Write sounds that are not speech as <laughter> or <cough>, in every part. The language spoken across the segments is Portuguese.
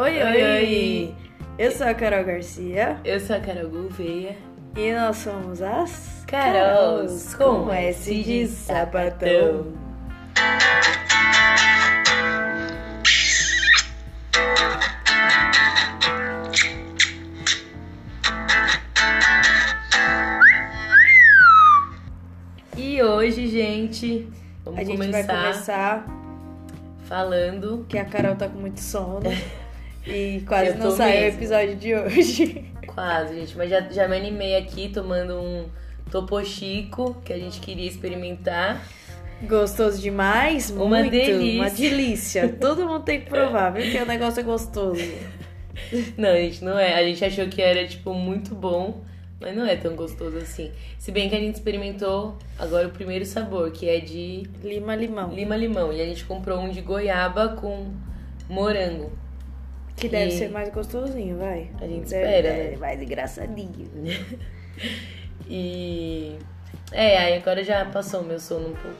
Oi, oi, oi! Eu sou a Carol Garcia Eu sou a Carol Gouveia. e nós somos as Carols com S de sapatão. E hoje, gente, vamos A gente começar, vai começar, falando. que a Carol tá com muito sono <laughs> e quase não tô saiu o episódio de hoje. <laughs> Quase, gente, mas já, já me animei aqui tomando um Topo Chico que a gente queria experimentar. Gostoso demais? Uma muito, delícia. Uma delícia. Todo mundo tem que provar, viu? Que o negócio é gostoso. <laughs> Não, gente, não é. A gente achou que era, tipo, muito bom, mas não é tão gostoso assim. Se bem que a gente experimentou agora o primeiro sabor, que é de Lima limão. lima-limão. E a gente comprou um de goiaba com morango. Que deve ser mais gostosinho, vai. A gente Deve- espera, é, né? Mais engraçadinho. <laughs> E. É, aí agora já passou o meu sono um pouco.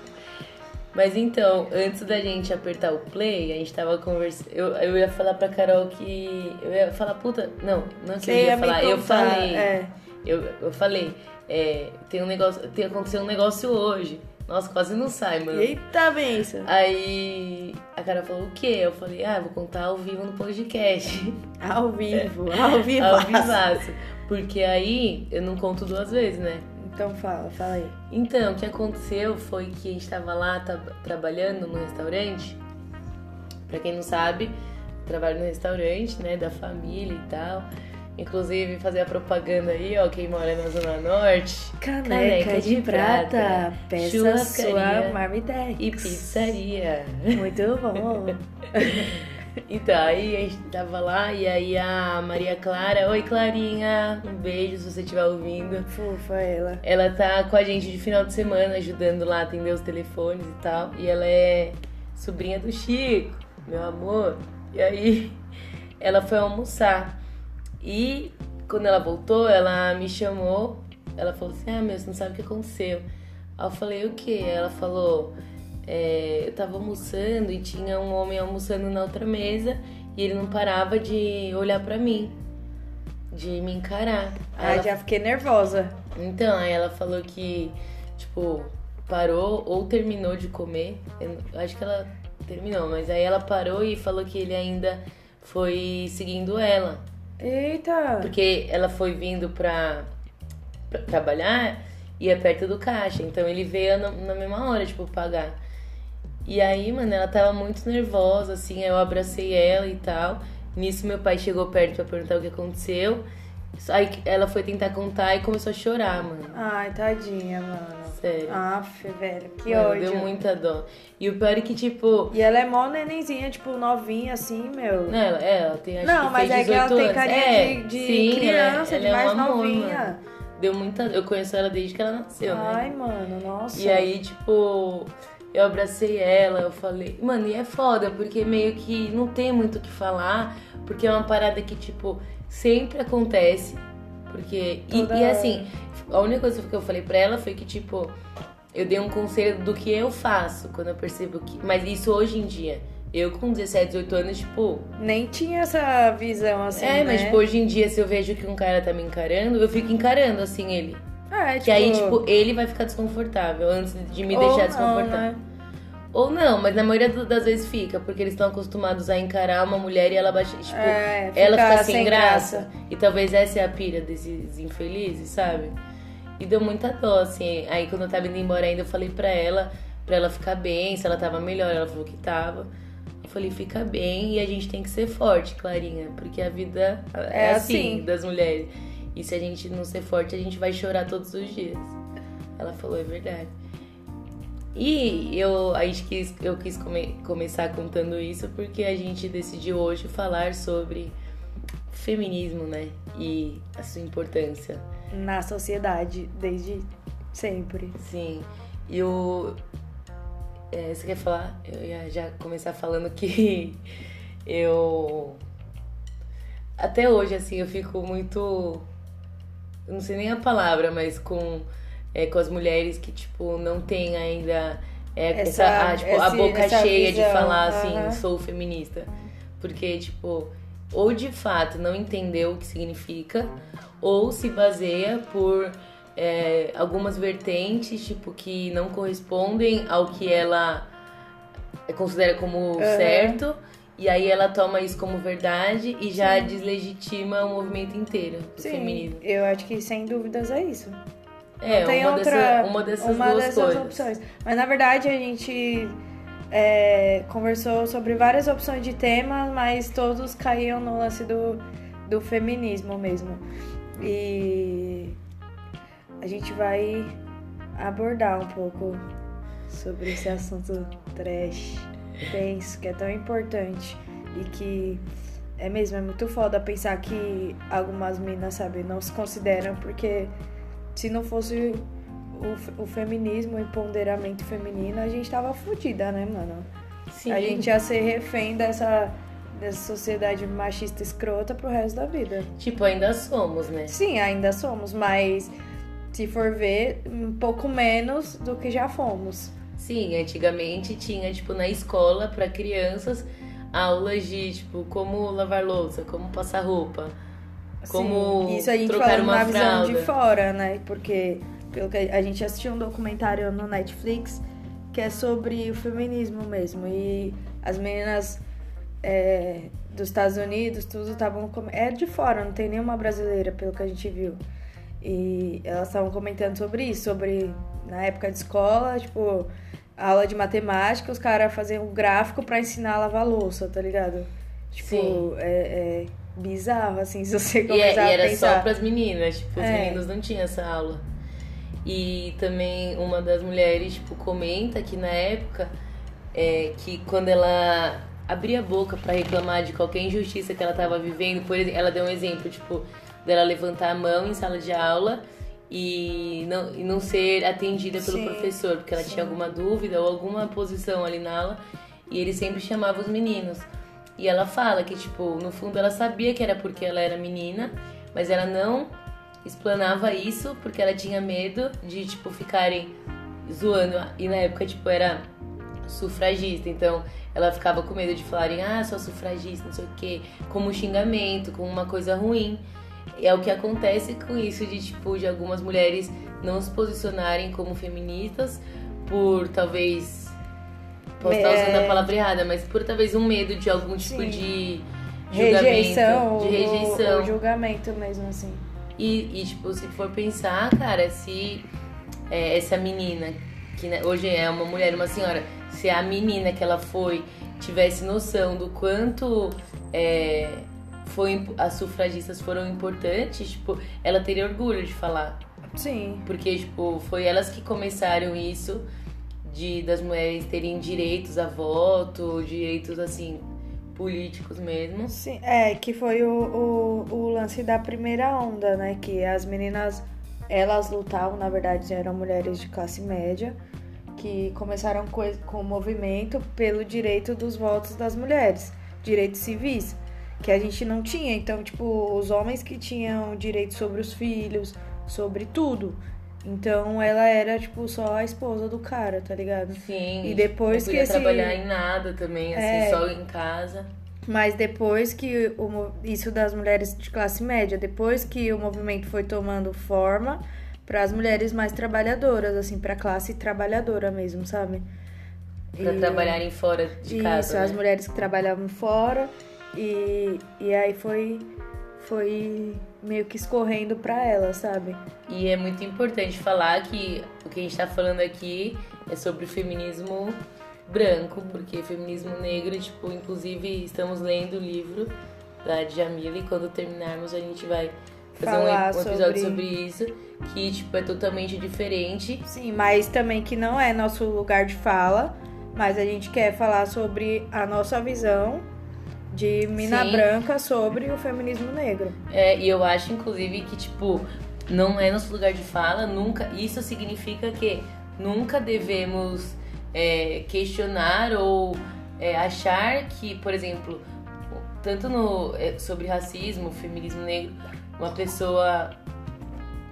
Mas então, antes da gente apertar o play, a gente tava conversando. Eu, eu ia falar pra Carol que. Eu ia falar, puta. Não, não é que eu Você ia falar. Eu contar, falei. é. Eu, eu falei, é, tem um negócio. Tem aconteceu um negócio hoje. Nossa, quase não sai, mano. Eita benção. Aí a Carol falou o quê? Eu falei, ah, vou contar ao vivo no podcast. <laughs> Ao vivo, ao vivo. ao vivaço. Porque aí eu não conto duas vezes, né? Então fala, fala aí. Então, o que aconteceu foi que a gente tava lá tá- trabalhando no restaurante. Pra quem não sabe, trabalho no restaurante, né, da família e tal. Inclusive, fazer a propaganda aí, ó, quem mora na Zona Norte. Caneca, de, prata, peça churrascaria sua marmitex. E pizzaria. Muito bom. <laughs> Então, aí a gente tava lá e aí a Maria Clara, oi Clarinha, um beijo se você estiver ouvindo. Fofa ela. Ela tá com a gente de final de semana, ajudando lá a atender os telefones e tal. E ela é sobrinha do Chico, meu amor. E aí ela foi almoçar. E quando ela voltou, ela me chamou. Ela falou assim: Ah, meu, você não sabe o que aconteceu. Aí eu falei: O quê? Ela falou: é, Eu tava almoçando e tinha um homem almoçando na outra mesa e ele não parava de olhar pra mim, de me encarar. Aí Ah, ela já fiquei nervosa. então, aí ela falou que, tipo, parou ou terminou de comer. Eu acho que ela terminou, mas aí ela parou e falou que ele ainda foi seguindo ela. Eita. Porque ela foi vindo pra, pra trabalhar e é perto do caixa. Então ele veio na, na mesma hora, tipo, pagar. E aí, mano, ela tava muito nervosa, assim, aí eu abracei ela e tal. Nisso meu pai chegou perto pra perguntar o que aconteceu. Aí ela foi tentar contar e começou a chorar, mano. Ai, tadinha, mano. Sério. Aff, velho, que Mano, ódio. deu muita dó. E o pior é que, tipo. E ela é mó nenenzinha, tipo, novinha assim, meu. Não, ela, é, ela tem acho Não, mas é que ela 18 tem anos. carinha É, de, de sim, criança, ela, de ela mais é um amor, novinha. mano. Deu muita. Eu conheço ela desde que ela nasceu, Ai, né? mano, nossa. E aí, tipo, eu abracei ela, eu falei. Mano, e é foda, porque meio que não tem muito o que falar, porque é uma parada que, tipo, sempre acontece. Porque. E, e assim, a única coisa que eu falei pra ela foi que, tipo, eu dei um conselho do que eu faço quando eu percebo que. Mas isso hoje em dia. Eu com 17, 18 anos, tipo. Nem tinha essa visão assim, é, né? mas tipo, hoje em dia, se eu vejo que um cara tá me encarando, eu fico encarando assim ele. É, Que aí, tipo, ele vai ficar desconfortável antes de me ou deixar não, desconfortável. né? Ou não, mas na maioria das vezes fica, porque eles estão acostumados a encarar uma mulher e ela baixa, tipo, É, ela fica fica sem, sem graça. graça. E talvez essa é a pira desses infelizes, sabe? E deu muita dó, assim. Aí quando eu tava indo embora ainda, eu falei pra ela, pra ela ficar bem, se ela tava melhor. Ela falou que tava. Eu falei, fica bem e a gente tem que ser forte, Clarinha, porque a vida é, É assim, assim. das mulheres. E se a gente não ser forte, a gente vai chorar todos os dias. Ela falou, é verdade. E eu, a gente quis, eu quis come- começar contando isso porque a gente decidiu hoje falar sobre feminismo, né? E a sua importância. Na sociedade, desde sempre. Sim. E o. é, você quer falar? Eu ia já começar falando que <laughs> eu. Até hoje, assim, eu fico muito. Eu não sei nem a palavra, mas com, é, com as mulheres que, tipo, não tem ainda é, essa, Essa- a, tipo, a esse- boca essa cheia de visão, falar assim, aham. sou feminista. Porque, tipo, ou de fato não entendeu o que significa, ou se baseia por é, algumas vertentes, tipo, que não correspondem ao que ela considera como uhum. certo. E aí ela toma isso como verdade e já Sim. deslegitima o movimento inteiro do Sim, feminismo. Eu acho que sem dúvidas é isso. É, tem uma, outra, dessa, uma dessas uma duas dessas coisas. opções. Mas na verdade a gente é, conversou sobre várias opções de temas, mas todos caíam no lance do, do feminismo mesmo. E a gente vai abordar um pouco sobre esse assunto trash, tenso, que é tão importante e que é mesmo, é muito foda pensar que algumas minas, sabe, não se consideram porque se não fosse o, o feminismo, o empoderamento feminino, a gente tava fodida, né, mano? Sim. A gente ia ser refém dessa, dessa sociedade machista escrota pro resto da vida. Tipo, ainda somos, né? Sim, ainda somos, mas se for ver, um pouco menos do que já fomos. Sim, antigamente tinha, tipo, na escola para crianças aulas de, tipo, como lavar louça, como passar roupa como Sim, isso a gente trocar uma na visão de fora, né? Porque pelo que a gente assistiu um documentário no Netflix que é sobre o feminismo mesmo e as meninas é, dos Estados Unidos tudo estavam é de fora, não tem nenhuma brasileira pelo que a gente viu e elas estavam comentando sobre isso, sobre na época de escola, tipo aula de matemática, os caras faziam um gráfico para ensinar a lavar louça, tá ligado? Tipo, é, é bizarro, assim, se você começar e, é, e era a pensar. só pras meninas, tipo, os é. meninos não tinham essa aula. E também uma das mulheres, tipo, comenta que na época, é, que quando ela abria a boca para reclamar de qualquer injustiça que ela tava vivendo, por exemplo, ela deu um exemplo, tipo, dela levantar a mão em sala de aula e não, e não ser atendida pelo sim, professor, porque ela sim. tinha alguma dúvida ou alguma posição ali na aula, e ele sempre chamava os meninos. E ela fala que, tipo, no fundo ela sabia que era porque ela era menina, mas ela não explanava isso porque ela tinha medo de, tipo, ficarem zoando. E na época, tipo, era sufragista, então ela ficava com medo de falarem, ah, sou sufragista, não sei o quê, como um xingamento, como uma coisa ruim. E é o que acontece com isso de, tipo, de algumas mulheres não se posicionarem como feministas por talvez Posso estar usando a palavra errada, mas por talvez um medo de algum tipo Sim. de julgamento. Rejeição. De rejeição. O, julgamento mesmo, assim. E, e, tipo, se for pensar, cara, se é, essa menina, que né, hoje é uma mulher, uma senhora, se a menina que ela foi tivesse noção do quanto é, foi, as sufragistas foram importantes, tipo, ela teria orgulho de falar. Sim. Porque, tipo, foi elas que começaram isso de das mulheres terem direitos a voto, direitos assim políticos mesmo. Sim, é que foi o, o, o lance da primeira onda, né? Que as meninas elas lutavam, na verdade eram mulheres de classe média que começaram com, com o movimento pelo direito dos votos das mulheres, direitos civis, que a gente não tinha. Então, tipo, os homens que tinham direito sobre os filhos, sobre tudo. Então ela era, tipo, só a esposa do cara, tá ligado? Sim. E depois não que esse... trabalhar em nada também, assim, é... só em casa. Mas depois que o, isso das mulheres de classe média, depois que o movimento foi tomando forma para as mulheres mais trabalhadoras, assim, para classe trabalhadora mesmo, sabe? Pra e... trabalharem fora de casa. Isso, né? as mulheres que trabalhavam fora. E, e aí foi foi meio que escorrendo para ela, sabe? E é muito importante falar que o que a gente tá falando aqui é sobre o feminismo branco, porque feminismo negro, tipo, inclusive estamos lendo o livro da Djamila e quando terminarmos a gente vai fazer um, um, episódio sobre... sobre... isso, que tipo é totalmente diferente. Sim, mas também que não é nosso lugar de fala, mas a gente quer falar sobre a nossa visão de mina Sim. branca sobre o feminismo negro. É, e eu acho, inclusive, que, tipo, não é nosso lugar de fala, nunca. Isso significa que nunca devemos é, questionar ou é, achar que, por exemplo, tanto no, é, sobre racismo, feminismo negro, uma pessoa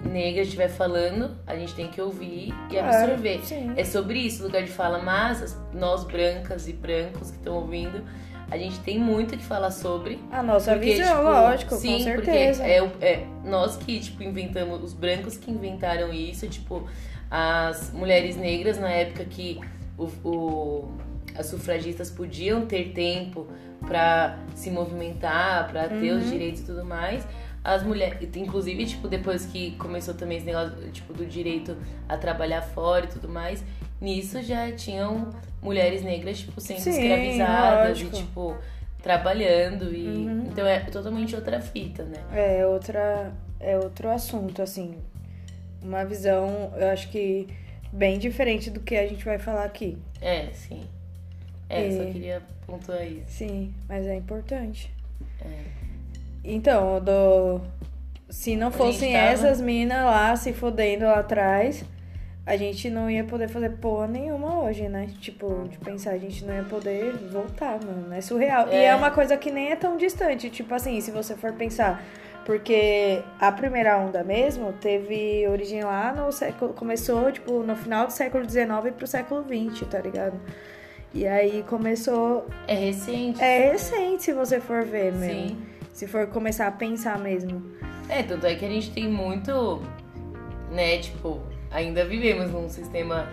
negra estiver falando, a gente tem que ouvir e absorver. Claro, é sobre isso, lugar de fala, mas nós brancas e brancos que estão ouvindo, a gente tem muito o que falar sobre. A nossa porque, visão, tipo, lógico, sim, com certeza. Porque é, é nós que, tipo, inventamos, os brancos que inventaram isso, tipo, as mulheres negras na época que o, o- as sufragistas podiam ter tempo pra se movimentar, pra ter os Uhum. direitos e tudo mais. As mulheres, inclusive, tipo, depois que começou também esse negócio, tipo, do direito a trabalhar fora e tudo mais, nisso já tinham mulheres negras, tipo, sendo Sim, escravizadas lógico. e, tipo, trabalhando e... Uhum. Então é totalmente outra fita, né? É outra, é outro assunto, assim. Uma visão, eu acho que bem diferente do que a gente vai falar aqui. É, sim. É, E- só queria pontuar isso. Sim, mas é importante. É. Então, do... se não fossem tava- essas minas lá se fodendo lá atrás, a gente não ia poder fazer porra nenhuma hoje, né? Tipo, de pensar, a gente não ia poder voltar, mano. É surreal. E É. é uma coisa que nem é tão distante. Tipo assim, se você for pensar. Porque a primeira onda mesmo teve origem lá no século. Começou, tipo, no final do século XIX pro século XX, tá ligado? E aí começou. É recente. É recente, se você for ver, meu. Sim. Se for começar a pensar mesmo. É, tanto é que a gente tem muito, né, tipo, ainda vivemos num sistema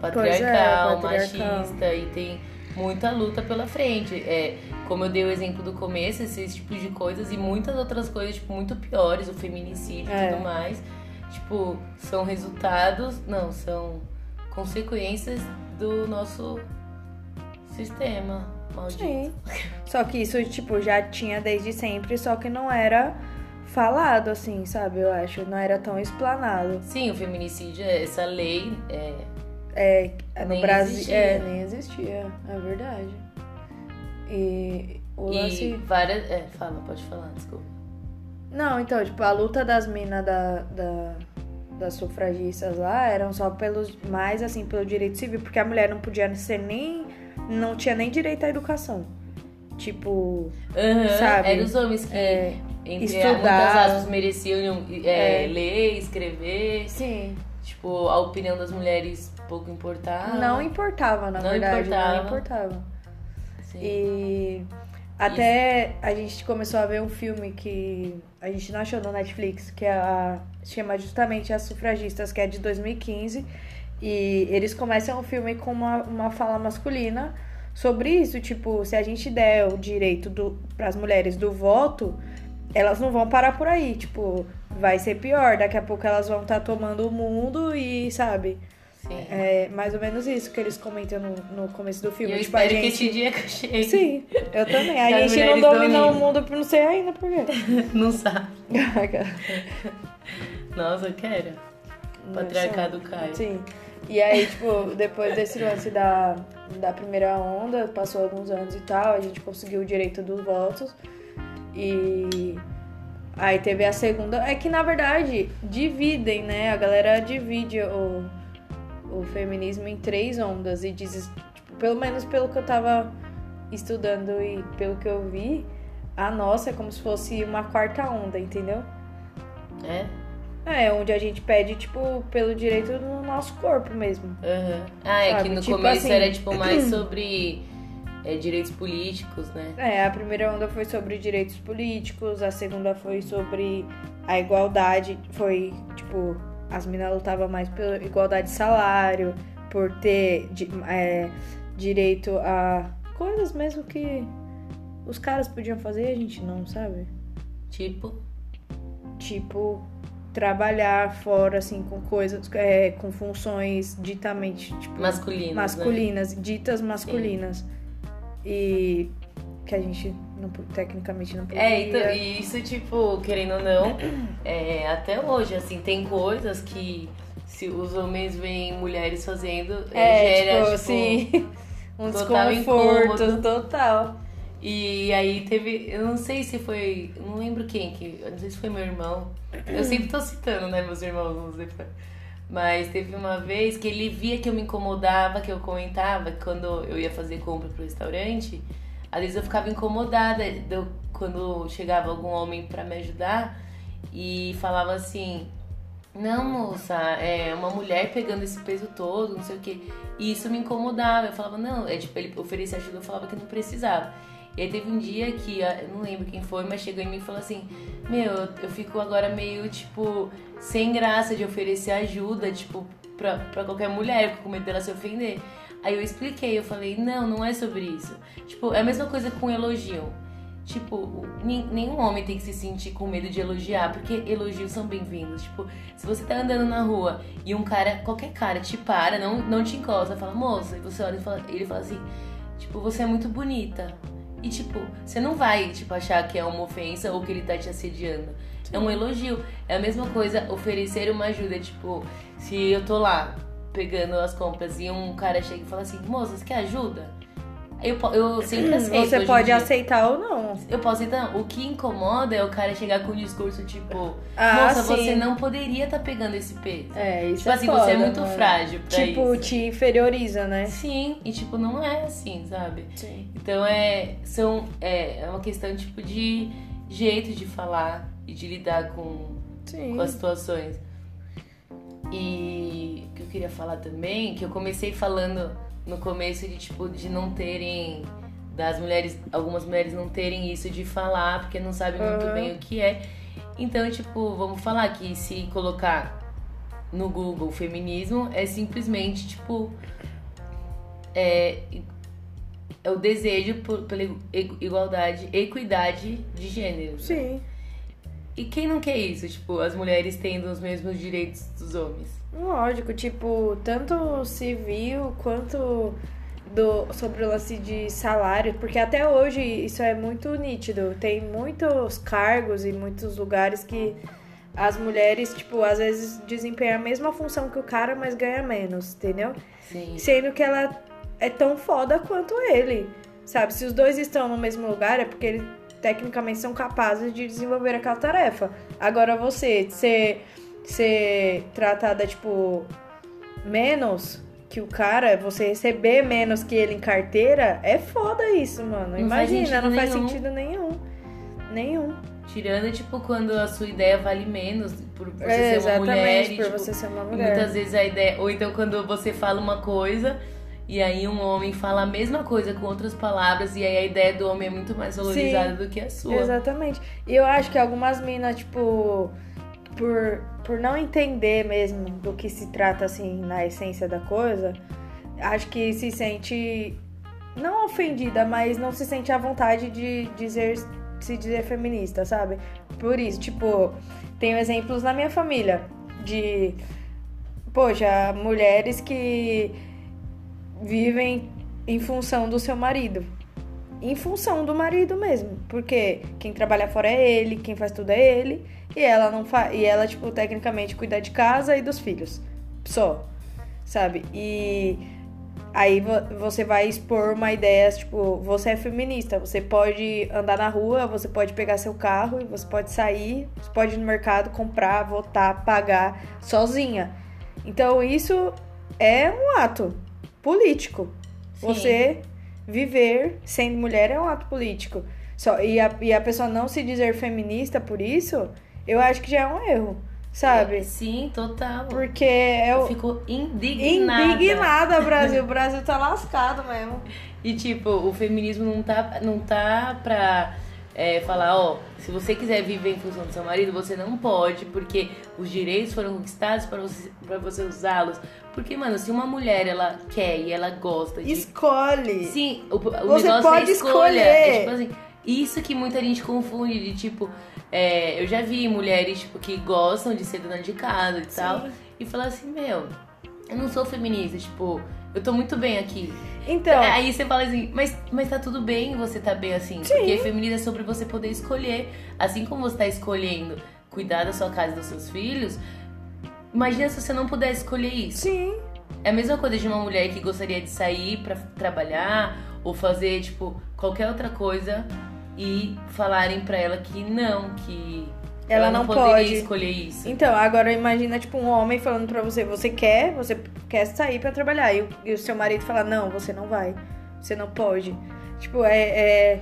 patriarcal, Pois é, patriarcal. machista e tem muita luta pela frente. É, como eu dei o exemplo do começo, esses tipos de coisas e muitas outras coisas, tipo, muito piores, o feminicídio e É. tudo mais, tipo, são resultados, não, são consequências do nosso sistema maldito. Sim. Só que isso, tipo, já tinha desde sempre, só que não era falado, assim, sabe? Eu acho. Não era tão explanado. Sim, o feminicídio, essa lei é, É, no Nem Brasil. existia. É, nem existia. É verdade. E o lance. E várias. É, fala, pode falar, desculpa. Não, então, tipo, a luta das minas da, da, das sufragistas lá eram só pelos. Mais assim, pelo direito civil, porque a mulher não podia ser nem. Não tinha nem direito à educação. Tipo. Aham, Sabe? Eram os homens que, É, entre estudar. muitas aspas, mereciam é, É. ler, escrever. sim. Tipo, a opinião das mulheres pouco importava. Não importava, na Não verdade. importava. Não importava. Sim. E até a gente começou a ver um filme que a gente não achou no Netflix, que é a, chama justamente As Sufragistas, que é de 2015. E eles começam o filme com uma, uma fala masculina sobre isso, tipo, se a gente der o direito para as mulheres do voto, elas não vão parar por aí, tipo, vai ser pior, daqui a pouco elas vão estar tomando o mundo e, sabe, Sim. é mais ou menos isso que eles comentam no, no começo do filme. eu tipo, a espero que gente. esse dia que chegue. Sim, eu também. A Que gente não dominou o mundo, não sei ainda por quê. <laughs> Não sabe. <laughs> Nossa, eu quero. Patriarcado cai. Sim. E aí, tipo, depois desse lance da, da primeira onda, passou alguns anos e tal, a gente conseguiu o direito dos votos. E aí teve a segunda. É que na verdade dividem, né? A galera divide o, o feminismo em três ondas e diz, tipo, pelo menos pelo que eu tava estudando e pelo que eu vi, a nossa é como se fosse uma quarta onda, entendeu? É? É, onde a gente pede, tipo, pelo direito do nosso corpo mesmo. Aham. Ah, é Sabe, que no tipo começo assim- era tipo mais <clears throat> sobre é, direitos políticos, né? É, a primeira onda foi sobre direitos políticos, a segunda foi sobre a igualdade, foi, tipo, as meninas lutavam mais pela igualdade de salário, por ter é, direito a coisas mesmo que os caras podiam fazer e a gente não, sabe? Tipo, Tipo, trabalhar fora, assim, com coisas, é, com funções ditamente, tipo, masculinos. Né? masculinas, ditas masculinas. E que a gente não, tecnicamente não podia. É, então, e isso, tipo, querendo ou não, é, até hoje, assim, tem coisas que se os homens veem mulheres fazendo, É, gera, tipo, tipo, assim, <laughs> um total desconforto incômodo. total. E aí teve, eu não sei se foi, não lembro quem, que, não sei se foi meu irmão. Eu sempre tô citando, né, meus irmãos, não sei se- Mas teve uma vez que ele via que eu me incomodava, que eu comentava, que quando eu ia fazer compra pro restaurante, às vezes eu ficava incomodada do- quando chegava algum homem pra me ajudar e falava assim: Não, moça, é uma mulher pegando esse peso todo, não sei o quê. E isso me incomodava. Eu falava, não, é tipo, ele oferecia ajuda, eu falava que não precisava. E aí teve um dia que, ah, eu não lembro quem foi, mas chegou em mim e falou assim: Meu, eu fico agora meio, tipo, sem graça de oferecer ajuda, tipo, pra, pra qualquer mulher, eu com medo dela se ofender. Aí eu expliquei, eu falei: Não, não é sobre isso. Tipo, é a mesma coisa com elogio. Tipo, nenhum homem tem que se sentir com medo de elogiar, porque elogios são bem-vindos. Tipo, se você tá andando na rua e um cara, qualquer cara, te para, não, não te encosta, fala, moça, e você olha e fala, ele fala assim, tipo, você é muito bonita. E, tipo, você não vai, tipo, achar que é uma ofensa ou que ele tá te assediando. É um elogio. É a mesma coisa oferecer uma ajuda. Tipo, se eu tô lá pegando as compras e um cara chega e fala assim, moça, você quer ajuda? Eu, eu sempre aceito. Você pode aceitar ou não. Eu posso aceitar. O que incomoda é o cara chegar com um discurso tipo: ah, Moça, sim. você não poderia estar tá pegando esse peso. É, isso tipo é assim, foda, você é muito mano. frágil pra tipo, isso. te inferioriza, né? Sim, e tipo, não é assim, sabe? Sim. Então é, são, é, é uma questão tipo de jeito de falar e de lidar com, com as situações. E o que eu queria falar também, que eu comecei falando no começo de tipo de não terem das mulheres, algumas mulheres não terem isso de falar porque não sabem muito uhum. bem o que é. Então, tipo, vamos falar que se colocar no Google feminismo é simplesmente tipo é, é o desejo por, pela igualdade, equidade de gênero. Né? Sim. E quem não quer isso? Tipo, as mulheres tendo os mesmos direitos dos homens. Lógico, tipo, tanto civil quanto do, sobre o lance de salário, porque até hoje isso é muito nítido. Tem muitos cargos e muitos lugares que as mulheres, tipo, às vezes desempenham a mesma função que o cara, mas ganha menos, entendeu? Sim. Sendo que ela é tão foda quanto ele. Sabe? Se os dois estão no mesmo lugar, é porque eles tecnicamente são capazes de desenvolver aquela tarefa. Agora você ser ser tratada, tipo, menos que o cara, você receber menos que ele em carteira, é foda isso, mano. Não Imagina, faz não faz nenhum. sentido nenhum. Nenhum. Tirando, tipo, quando a sua ideia vale menos por você é, ser uma mulher. por tipo, você ser uma mulher. muitas vezes a ideia. Ou então quando você fala uma coisa e aí um homem fala a mesma coisa com outras palavras e aí a ideia do homem é muito mais valorizada Sim, do que a sua. Exatamente. E eu acho que algumas minas, tipo, por, por não entender mesmo do que se trata, assim, na essência da coisa, acho que se sente, não ofendida, mas não se sente à vontade de dizer, se dizer feminista, sabe? Por isso, tipo, tenho exemplos na minha família de, poxa, mulheres que vivem em função do seu marido. Em função do marido mesmo. Porque quem trabalha fora é ele, quem faz tudo é ele. E ela não faz. E ela, tipo, tecnicamente cuida de casa e dos filhos. Só. Sabe? E aí você vai expor uma ideia, tipo, você é feminista, você pode andar na rua, você pode pegar seu carro e você pode sair, você pode ir no mercado comprar, votar, pagar sozinha. Então isso é um ato político. Sim. Você viver sendo mulher é um ato político. Só, e, a, e a pessoa não se dizer feminista por isso, eu acho que já é um erro. Sabe? Sim, total. Porque eu, eu fico indignada. Indignada, <laughs> Brasil. O Brasil tá lascado mesmo. E tipo, o feminismo não tá, não tá pra é, falar, ó, se você quiser viver em função do seu marido, você não pode, porque os direitos foram conquistados para você, pra você usá-los. Porque, mano, se uma mulher ela quer e ela gosta de. Escolhe! Sim, o, o você negócio pode é escolher. É, tipo assim, isso que muita gente confunde, de tipo, é, eu já vi mulheres tipo, que gostam de ser dona de casa e Sim. tal, e falar assim, meu, eu não sou feminista, tipo, eu tô muito bem aqui. Então. Aí você fala assim, mas, mas tá tudo bem você tá bem assim. Sim. Porque feminismo é sobre você poder escolher. Assim como você tá escolhendo cuidar da sua casa e dos seus filhos, imagina se você não pudesse escolher isso. Sim. É a mesma coisa de uma mulher que gostaria de sair para trabalhar ou fazer, tipo, qualquer outra coisa e falarem para ela que não, que ela, ela não, não pode escolher isso. Então, agora imagina, tipo, um homem falando pra você, você quer, você quer sair para trabalhar. E o, e o, seu marido fala, não, você não vai. Você não pode. Tipo, é, é,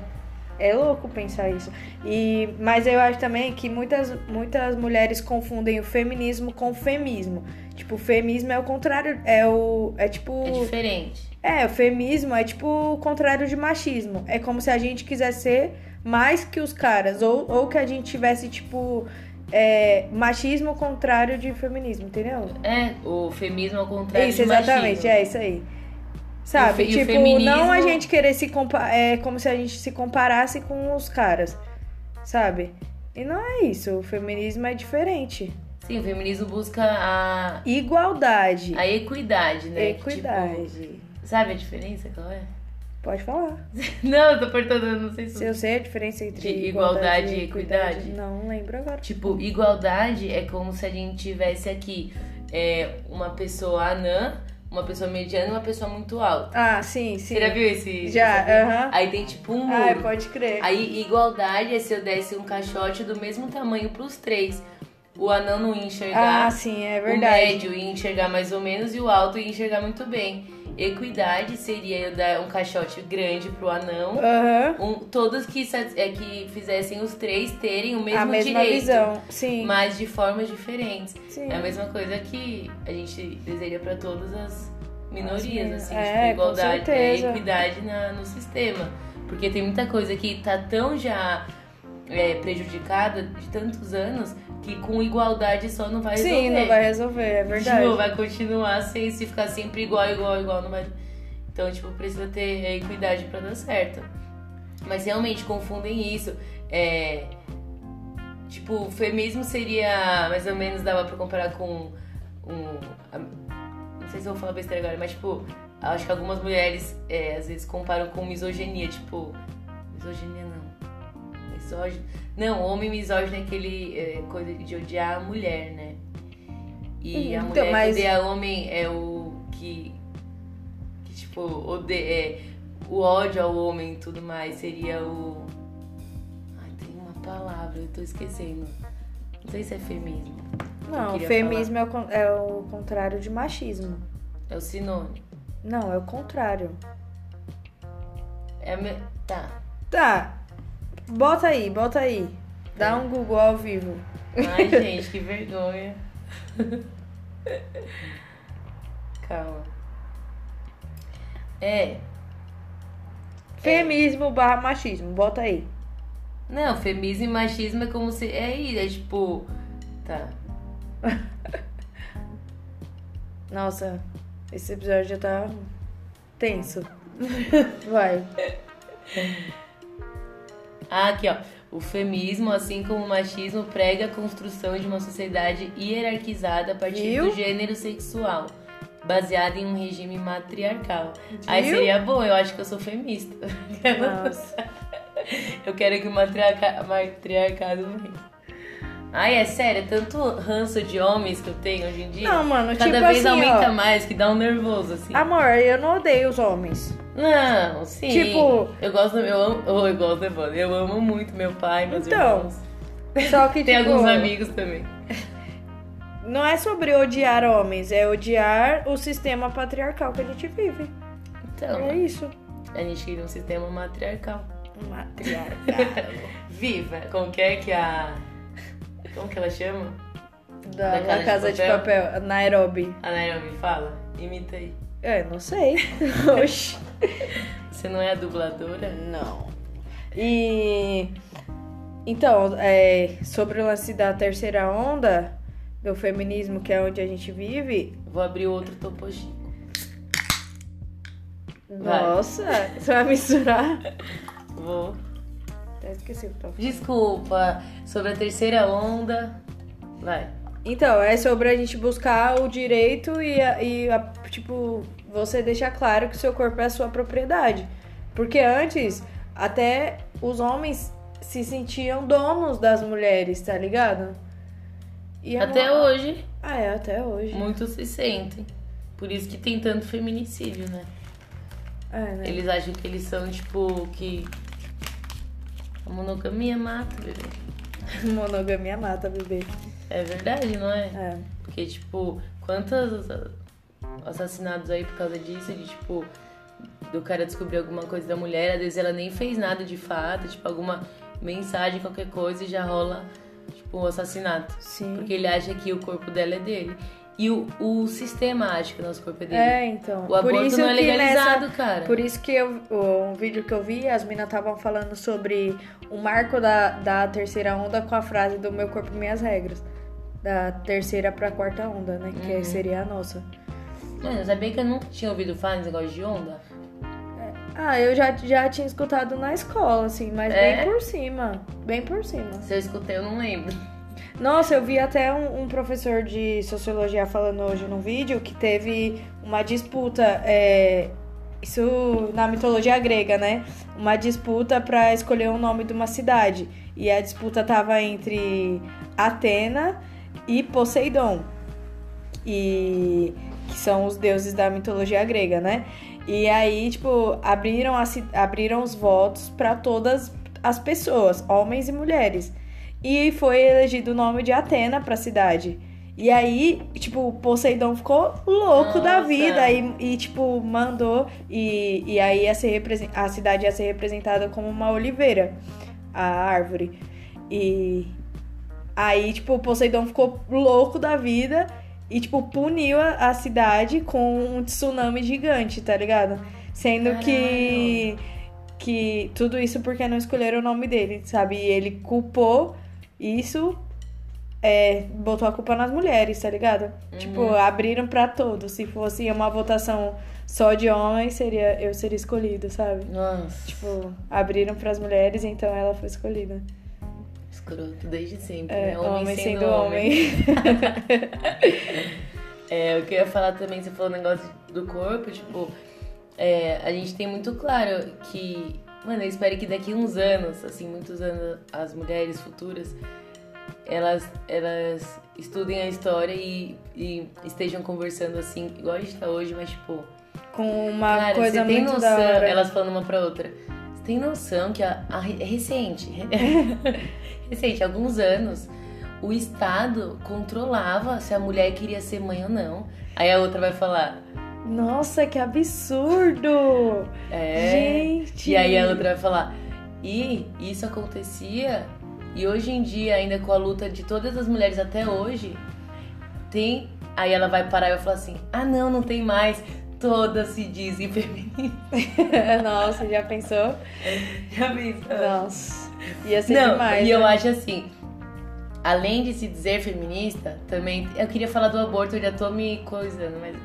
é louco pensar isso. E, mas eu acho também que muitas, muitas mulheres confundem o feminismo com o femismo. Tipo, o feminismo é o contrário. É o. É tipo. É diferente. É, o feminismo é tipo o contrário de machismo. É como se a gente quisesse ser mais que os caras. Ou, ou que a gente tivesse, tipo, é, machismo contrário de feminismo, entendeu? É, o feminismo ao contrário Isso, de exatamente, machismo. é isso aí. Sabe? O tipo, feminismo- não a gente querer se comparar. É como se a gente se comparasse com os caras. Sabe? E não é isso. O feminismo é diferente. Sim, o feminismo busca a, Igualdade. a equidade, né? Equidade. Tipo, sabe a diferença qual é? Pode falar. <laughs> Não, eu tô perguntando, não sei se... Se eu sei a diferença entre De igualdade e equidade? Não lembro agora. Tipo, igualdade é como se a gente tivesse aqui é, uma pessoa anã, uma pessoa mediana e uma pessoa muito alta. Ah, sim, sim. Você já viu esse? Já, aham. Aí tem tipo um muro. Ah, pode crer. Aí, igualdade é se eu desse um caixote do mesmo tamanho pros três. O anão não ia enxergar, Ah, sim, é o verdade. médio ia enxergar mais ou menos e o alto ia enxergar muito bem. Equidade seria eu dar um caixote grande pro anão. Aham. Um, todos que, é, que fizessem os três terem o mesmo A mesma direito. visão. Sim. Mas de formas diferentes. Sim. É a mesma coisa que a gente deseja para todas as minorias, As assim, tipo, é, com igualdade, é, equidade na, no sistema. Porque tem muita coisa que tá tão já é, prejudicada de tantos anos que com igualdade só não vai resolver. Sim, não vai resolver, é verdade. Tipo, vai continuar sem se ficar sempre igual, igual, igual, não vai. Então, tipo, precisa ter equidade pra dar certo. Mas realmente confundem isso. É. Tipo, o feminismo seria mais ou menos, dava pra comparar com um. Não sei se eu vou falar besteira agora, mas tipo, acho que algumas mulheres é, às vezes comparam com misoginia, tipo. Misoginia não. Misógino. Não, homem misógino é aquele é, coisa de odiar a mulher, né? E a Então, mulher mas- que odeia homem é o que. que tipo, odeia. É, o ódio ao homem e tudo mais seria o. Ai, tem uma palavra, eu tô esquecendo. Não sei se é feminismo. Não, feminismo é é o contrário de machismo. É o sinônimo. Não, é o contrário. É me... Tá. Tá. Bota aí, bota aí. Dá um Google ao vivo. Ai, <laughs> gente, que vergonha. Calma. É. Feminismo barra machismo, bota aí. Não, feminismo e machismo é como se. É isso, é tipo. Tá. <laughs> Nossa, esse episódio já tá tenso. <laughs> Vai. Ah, aqui, ó. O feminismo, assim como o machismo, prega a construção de uma sociedade hierarquizada a partir Viu? do gênero sexual, baseada em um regime matriarcal. Aí Viu? seria bom, eu acho que eu sou feminista. <laughs> Eu quero que o matriarca... matriarcado venha. Ai, é sério, é tanto ranço de homens que eu tenho hoje em dia. Não, mano, Cada tipo vez assim, aumenta ó. mais, que dá um nervoso, assim. Amor, eu não odeio os homens. Não, sim. Tipo- Eu gosto, eu amo, oh, eu gosto, Evandro. Eu amo muito meu pai, meus Então, irmãos. Só que, <laughs> Tem tipo, alguns amigos também. não é sobre odiar homens, é odiar o sistema patriarcal que a gente vive. Então, É isso. a gente cria um sistema matriarcal. Matriarcal. <laughs> Viva! Como que é que a. Como que ela chama? da, Da da Casa de Papel, Nairobi. A Nairobi fala? Imita aí. É, não sei. <laughs> Oxi. Você não é a dubladora? Não. E. Então, é, sobre o lance da terceira onda do feminismo, que é onde a gente vive. Vou abrir outro Topo Chico. Vai. Nossa, você vai misturar? <laughs> Vou. Até esqueci o tava Desculpa. Sobre a terceira onda. Vai. Então, é sobre a gente buscar o direito e, a- e a- tipo, você deixar claro que seu corpo é a sua propriedade. Porque antes, até os homens se sentiam donos das mulheres, tá ligado? E Até hoje, Ah, é, até hoje. muitos se sentem. Por isso que tem tanto feminicídio, né? É, né? Eles acham que eles são, tipo, que. A monogamia mata, bebê. Monogamia mata, bebê. É verdade, não é? É. Porque, tipo, quantos assassinatos aí por causa disso, de tipo, do cara descobrir alguma coisa da mulher, às vezes ela nem fez nada de fato, tipo, alguma mensagem, qualquer coisa, e já rola, tipo, um assassinato. Sim. Porque ele acha que o corpo dela é dele. E o, o sistema acha que o nosso corpo é dele. É, então. O aborto por isso não é legalizado, nessa, cara. Por isso que eu, um vídeo que eu vi, as minas estavam falando sobre o marco da, da terceira onda com a frase do meu corpo, minhas regras. Da terceira pra quarta onda, né? Que Uhum. seria a nossa. Mano, sabia que eu nunca tinha ouvido falar nesse negócio de onda? Ah, eu já, já tinha escutado na escola, assim, mas É? bem por cima. Bem por cima. Se eu escutei, eu não lembro. Nossa, eu vi até um, um professor de sociologia falando hoje num vídeo que teve uma disputa, é, isso na mitologia grega, né? Uma disputa pra escolher o nome de uma cidade. E a disputa tava entre Atena e Poseidon. E que são os deuses da mitologia grega, né? E aí, tipo, abriram, a abriram os votos pra todas as pessoas, homens e mulheres. E foi elegido o nome de Atena pra cidade. E aí, tipo, Poseidon ficou louco da Nossa. vida e, e, tipo, mandou. E, e aí ia ser a cidade ia ser representada como uma oliveira, a árvore. E aí, tipo, Poseidon ficou louco da vida e, tipo, puniu a, a cidade com um tsunami gigante, tá ligado? Sendo que. Que tudo isso porque não escolheram o nome dele, sabe? E ele culpou isso, é, botou a culpa nas mulheres, tá ligado? Tipo, abriram pra todos. Se fosse uma votação só de homens, seria, eu seria escolhido, sabe? Nossa. Tipo, abriram pras mulheres, então ela foi escolhida. Escroto desde sempre, É, né? homem, sendo homem. <laughs> É, o que eu ia falar também, você falou o negócio do corpo, tipo, é, a gente tem muito claro que, mano, eu espero que daqui uns anos, assim, muitos anos, as mulheres futuras, elas, elas estudem a história e, e estejam conversando assim, igual a gente tá hoje, mas tipo, Com uma cara, coisa você tem muito noção, da hora. elas falando uma pra outra, tem noção que a, a- é recente, <laughs> recente, alguns anos, o Estado controlava se a mulher queria ser mãe ou não. Aí a outra vai falar, Nossa, que absurdo! é. Gente! E aí a outra vai falar, e isso acontecia, e hoje em dia, ainda com a luta de todas as mulheres até hoje, tem. Aí ela vai parar e vai falar assim: ah, não, não tem mais. Todas se dizem feministas. <laughs> Nossa, já pensou? Já pensou? Nossa, ia ser Não, demais. e eu né? acho assim, além de se dizer feminista, também. Eu queria falar do aborto, eu já tô me coisando, mas.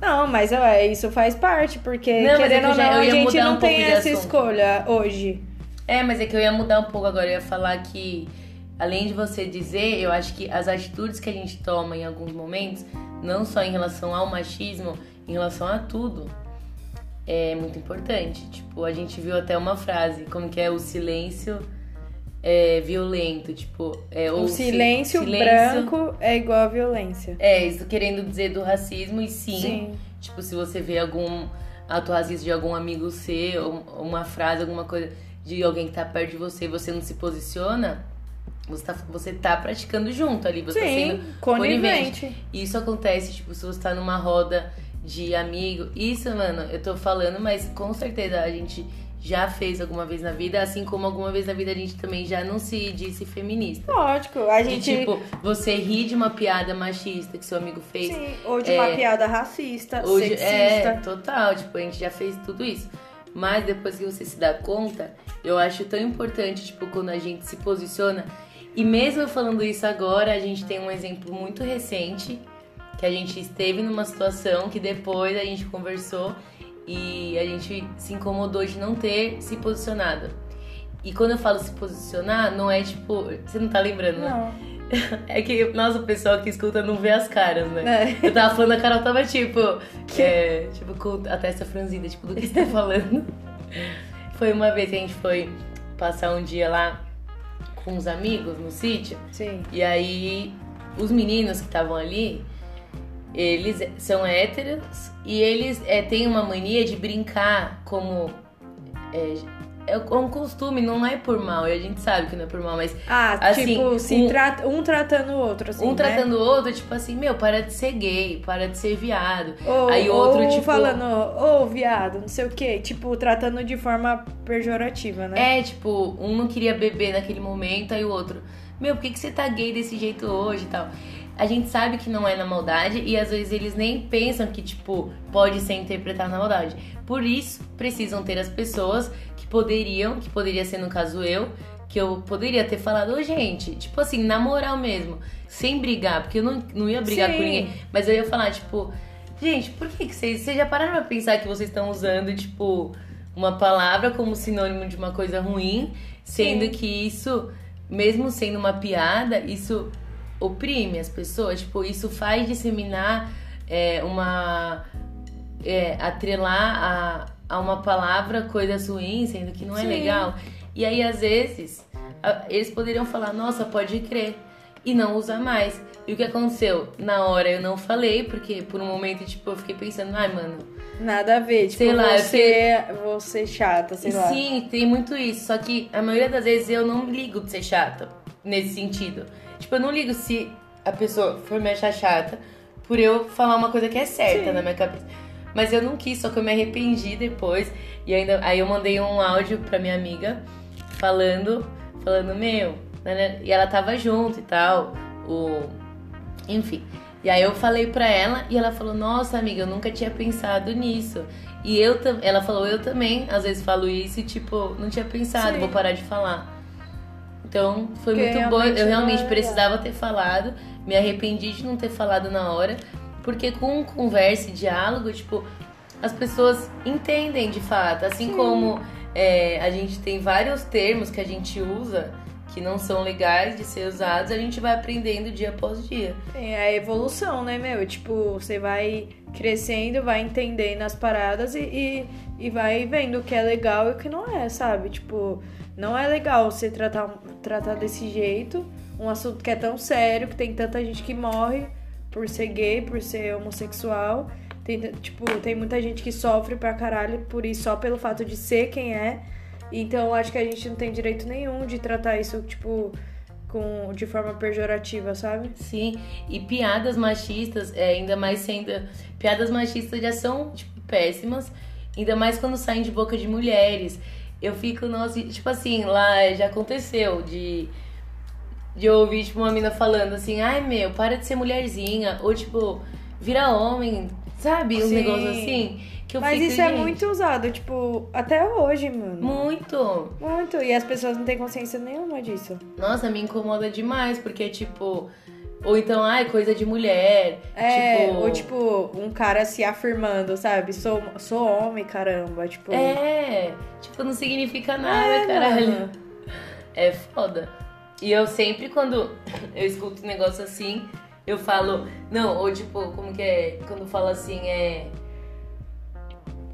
Não, mas ué, isso faz parte, porque Não, é querendo que eu ou não, eu a gente não um tem essa assunto. escolha hoje. É, mas é que eu ia mudar um pouco agora. Eu ia falar que, além de você dizer, eu acho que as atitudes que a gente toma em alguns momentos, não só em relação ao machismo, em relação a tudo, é muito importante. Tipo, a gente viu até uma frase, como que é o silêncio é violento, tipo, é O si- silêncio, branco é igual a violência. É, isso querendo dizer do racismo e sim, Sim. Tipo, se você vê algum ato racista de algum amigo seu, ou uma frase, alguma coisa de alguém que tá perto de você e você não se posiciona, você tá, você tá praticando junto ali, você tá Sim, sendo conivente. E Isso acontece, tipo, se você tá numa roda de amigo. Isso, mano, eu tô falando, mas com certeza a gente já fez alguma vez na vida, assim como alguma vez na vida a gente também já não se disse feminista. Lógico, a De, gente. tipo, você ri de uma piada machista que seu amigo fez. sim, ou de uma é, piada racista, Hoje é sexista. total, tipo, a gente já fez tudo isso. Mas depois que você se dá conta, eu acho tão importante, tipo, quando a gente se posiciona. E mesmo falando isso agora, a gente tem um exemplo muito recente que a gente esteve numa situação que depois a gente conversou e a gente se incomodou de não ter se posicionado. E quando eu falo se posicionar, não é tipo. Você não tá lembrando, né? Não. <laughs> É que, nossa, o pessoal que escuta não vê as caras, né? É. Eu tava falando, a Carol tava tipo. É, tipo, com a testa franzida, tipo, do que você tá falando. Foi uma vez que a gente foi passar um dia lá com uns amigos no sítio. Sim. E aí, os meninos que estavam ali, eles são héteros e eles é, têm uma mania de brincar como. É, é um costume, não é por mal, e a gente sabe que não é por mal, mas Ah, Assim, tipo, se um- trata, um tratando o outro, assim. um né? tratando o outro, tipo assim, meu, para de ser gay, para de ser viado. Ou, Aí outro, ou tipo- falando, ô viado, não sei o quê. Tipo, tratando de forma pejorativa, né? É, tipo, um não queria beber naquele momento, aí o outro, meu, por que, que você tá gay desse jeito hoje e tal? A gente sabe que não é na maldade e às vezes eles nem pensam que, tipo, pode ser interpretado na maldade. Por isso, precisam ter as pessoas que poderiam, que poderia ser no caso eu, que eu poderia ter falado, ô gente, tipo assim, na moral mesmo, sem brigar, porque eu não, não ia brigar Sim. com ninguém, mas eu ia falar, tipo, gente, por que, que vocês, vocês já pararam pra pensar que vocês estão usando, tipo, uma palavra como sinônimo de uma coisa ruim, sendo Sim. que isso, mesmo sendo uma piada, isso oprime as pessoas, tipo, isso faz disseminar é, uma. É, atrelar a, a uma palavra coisas ruins, sendo que não é Sim. legal. E aí, às vezes, eles poderiam falar, nossa, pode crer, e não usar mais. E o que aconteceu? Na hora eu não falei, porque por um momento, tipo, eu fiquei pensando, ai, mano, Nada a ver, tipo, Sei lá, eu você, você chata, sei lá. Sim, tem muito isso. Só que a maioria das vezes eu não ligo de ser chata nesse sentido. Tipo, eu não ligo se a pessoa for me achar chata por eu falar uma coisa que é certa Sim. na minha cabeça. Mas eu não quis, só que eu me arrependi depois. E ainda aí eu mandei um áudio pra minha amiga falando, falando, meu, né, e ela tava junto e tal. O. Enfim. E aí eu falei pra ela e ela falou: "Nossa, amiga, eu nunca tinha pensado nisso". E eu ela falou: "Eu também, às vezes falo isso e tipo, não tinha pensado, Sim. vou parar de falar". Então, foi Porque muito bom. Eu não realmente é precisava ter falado. Me arrependi de não ter falado na hora, porque com conversa e diálogo, tipo, as pessoas entendem de fato, assim como é, a gente tem vários termos que a gente usa que não são legais de ser usados, a gente vai aprendendo dia após dia. É a evolução, né, meu? Tipo, você vai crescendo, vai entendendo as paradas e, e, e vai vendo o que é legal e o que não é, sabe? Tipo, não é legal você tratar, tratar desse jeito um assunto que é tão sério, que tem tanta gente que morre por ser gay, por ser homossexual. Tem, tipo, tem muita gente que sofre pra caralho por isso, só pelo fato de ser quem é. Então, acho que a gente não tem direito nenhum de tratar isso, tipo, com, de forma pejorativa, sabe? Sim, e piadas machistas, é, ainda mais sendo. Piadas machistas já são, tipo, péssimas, ainda mais quando saem de boca de mulheres. Eu fico, nossa, tipo assim, lá já aconteceu de. De ouvir, tipo, uma mina falando assim, ai meu, para de ser mulherzinha, ou tipo, vira homem, sabe? Um Sim. negócio assim. Mas fico, isso é gente, muito usado, tipo, até hoje, mano. Muito! Muito. E as pessoas não têm consciência nenhuma disso. Nossa, me incomoda demais, porque, tipo. Ou então, ai, coisa de mulher. É, tipo, ou tipo, um cara se afirmando, sabe? Sou, sou homem, caramba. Tipo, É, tipo, não significa nada, É, caralho. mano. É foda. E eu sempre, quando eu escuto um negócio assim, eu falo. Não, ou tipo, como que é? Quando fala assim, é.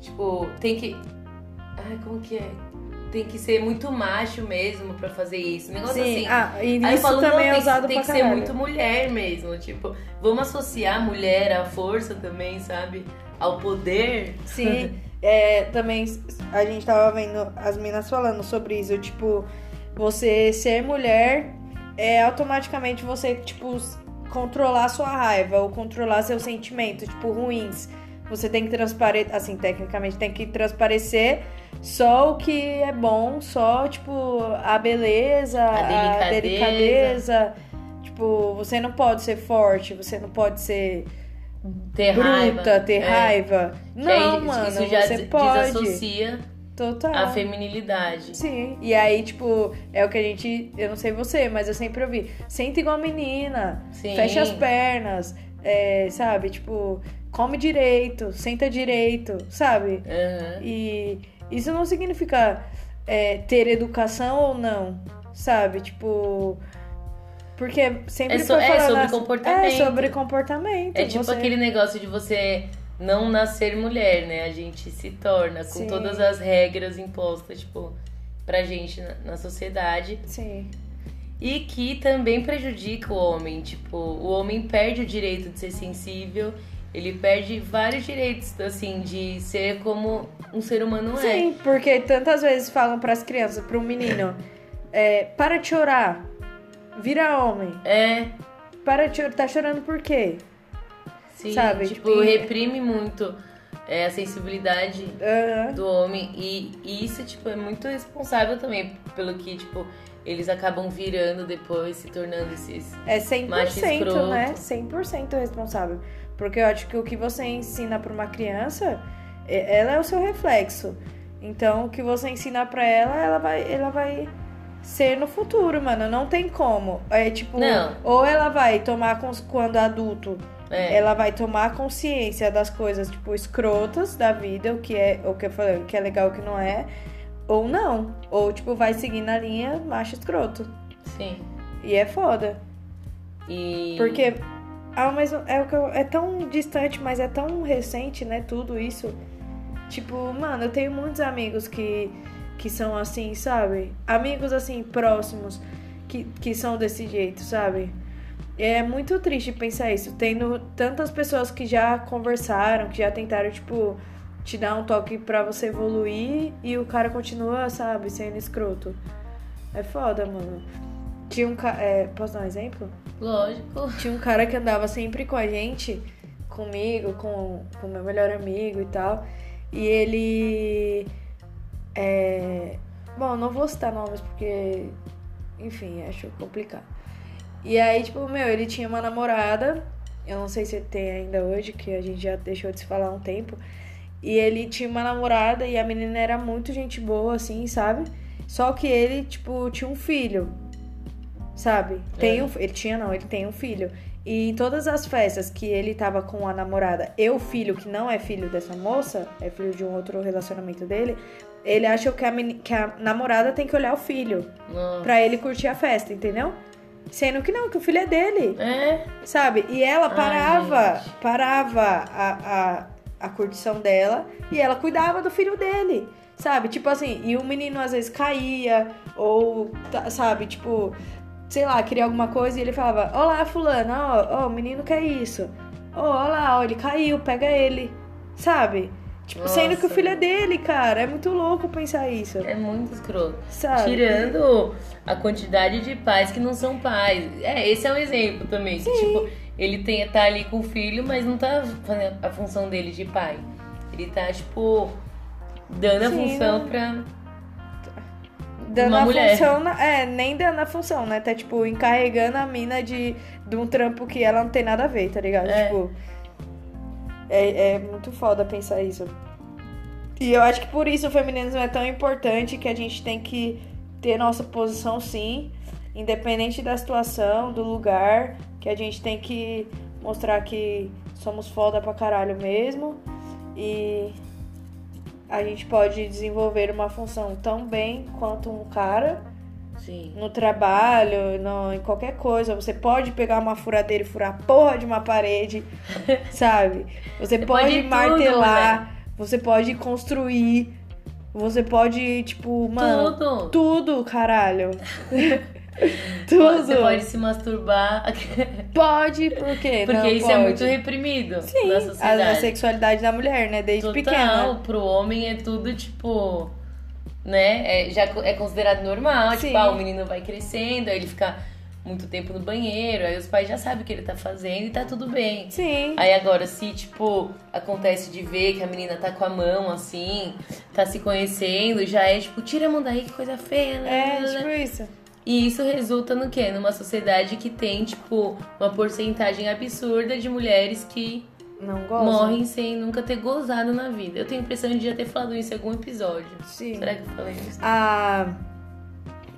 Tipo, tem que. Ai, como que é? Tem que ser muito macho mesmo pra fazer isso. Um negócio Sim, assim. ah, e Aí eu falo, também não, é tem, usado tem pra que ser muito mulher mesmo. Tipo, vamos associar a mulher à força também, sabe? Ao poder. Sim, <laughs> é, também a gente tava vendo as minas falando sobre isso, tipo, você ser mulher é automaticamente você, tipo, controlar sua raiva ou controlar seus sentimentos, tipo, ruins. Você tem que transparecer, assim, tecnicamente tem que transparecer só o que é bom, só, tipo, a beleza, a delicadeza. delicadeza. Tipo, você não pode ser forte, você não pode ser Ter bruta, raiva. ter É. raiva. Que aí Não, mano, isso já você des- pode. desassocia Total. a feminilidade. Sim. E aí, tipo, é o que a gente. Eu não sei você, mas eu sempre ouvi. Senta igual menina. Sim. Fecha as pernas. é, sabe? Tipo, come direito, senta direito, sabe? Aham. E isso não significa é, ter educação ou não, sabe? Tipo. Porque sempre É so- é sobre assim- comportamento. É sobre comportamento. É tipo você- aquele negócio de você não nascer mulher, né? A gente se torna com Sim. todas as regras impostas, tipo, pra gente na, na sociedade. Sim. E que também prejudica o homem. Tipo, o homem perde o direito de ser sensível. Ele perde vários direitos, assim, de ser como um ser humano é. Sim, porque tantas vezes falam pras crianças, pro menino, é, para de chorar, vira homem. É, Para de chorar, tá chorando por quê? sim. Sabe, Tipo, tipo, reprime muito É a sensibilidade do homem. E, e isso, tipo, é muito responsável também pelo que, tipo, eles acabam virando depois, se tornando esses. É 100%, Macho escroto. né? 100% responsável. Porque eu acho que o que você ensina pra uma criança, ela é o seu reflexo. Então, o que você ensina pra ela, ela vai, ela vai ser no futuro, mano. Não tem como. É tipo, Não. ou ela vai tomar quando adulto, É. ela vai tomar consciência das coisas, tipo, escrotas da vida, o que é, o que eu falei, o que é legal, o que não é, ou não. Ou, tipo, vai seguir na linha macho escroto. Sim. E é foda. E. Porque ao mesmo, é, o que é tão distante, mas é tão recente, né? Tudo isso. Tipo, mano, eu tenho muitos amigos que, que são assim, sabe? Amigos assim, próximos, que, que são desse jeito, sabe? É muito triste pensar isso. Tendo tantas pessoas que já conversaram, que já tentaram, tipo, te dar um toque pra você evoluir e o cara continua, sabe, sendo escroto. É foda, mano. Tinha um cara. posso dar um exemplo? Lógico. Tinha um cara que andava sempre com a gente, comigo, com o meu melhor amigo e tal. E ele. É... Bom, não vou citar nomes porque. Enfim, acho complicado. E aí, tipo, meu, ele tinha uma namorada. Eu não sei se tem ainda hoje, que a gente já deixou de se falar há um tempo. E ele tinha uma namorada e a menina era muito gente boa, assim, sabe? Só que ele, tipo, tinha um filho. Sabe? Tem É. um, ele tinha, não, ele tem um filho. E em todas as festas que ele tava com a namorada e o filho, que não é filho dessa moça, é filho de um outro relacionamento dele, ele acha que a, que a namorada tem que olhar o filho Nossa. pra ele curtir a festa, entendeu? Sendo que não, que o filho é dele, É. sabe? E ela Ai, parava, gente. parava a, a, a curtição dela e ela cuidava do filho dele, sabe? Tipo assim, e o menino às vezes caía, ou, tá- sabe, tipo, sei lá, queria alguma coisa e ele falava: Olá, Fulana, ó, ó, o menino quer isso. Ó, ó lá, ó, ele caiu, pega ele, sabe? Tipo, sendo que o Nossa. filho é dele, cara. É muito louco pensar isso, É muito escroto. sabe? Tirando a quantidade de pais que não são pais. É, esse é um exemplo também. Que, tipo, ele tem, tá ali com o filho, mas não tá fazendo a função dele de pai. Ele tá, tipo, dando a Sim, função não- pra. Dando uma a mulher. função. na- é, nem dando a função, né? Tá, tipo, encarregando a mina de, de um trampo que ela não tem nada a ver, tá ligado? É. Tipo. É, é muito foda pensar isso. E eu acho que por isso o feminismo é tão importante que a gente tem que ter nossa posição sim, independente da situação, do lugar, que a gente tem que mostrar que somos foda pra caralho mesmo. E a gente pode desenvolver uma função tão bem quanto um cara Sim. no trabalho, no, em qualquer coisa. Você pode pegar uma furadeira e furar a porra de uma parede, <laughs> sabe? Você, Você pode, pode tudo, martelar, você pode construir, você pode, tipo, mano, Tudo. tudo, caralho. <laughs> <laughs> tudo. Você pode se masturbar. <laughs> Pode, por quê? Porque Não isso é pode. muito reprimido Sim, na a, sociedade. a sexualidade da mulher, né? Desde Total, pequena. pro homem é tudo tipo, né? É, já é considerado normal, Sim. tipo, ah, o menino vai crescendo, aí ele fica muito tempo no banheiro, aí os pais já sabem o que ele tá fazendo e tá tudo bem. Sim. Aí agora, se, tipo, acontece de ver que a menina tá com a mão assim, tá se conhecendo, já é tipo, tira a mão daí, que coisa feia, né? É, tipo isso. E isso resulta no quê? Numa sociedade que tem, tipo, uma porcentagem absurda de mulheres que morrem sem nunca ter gozado na vida. Eu tenho a impressão de já ter falado isso em algum episódio. Sim. Será que eu falei isso? A...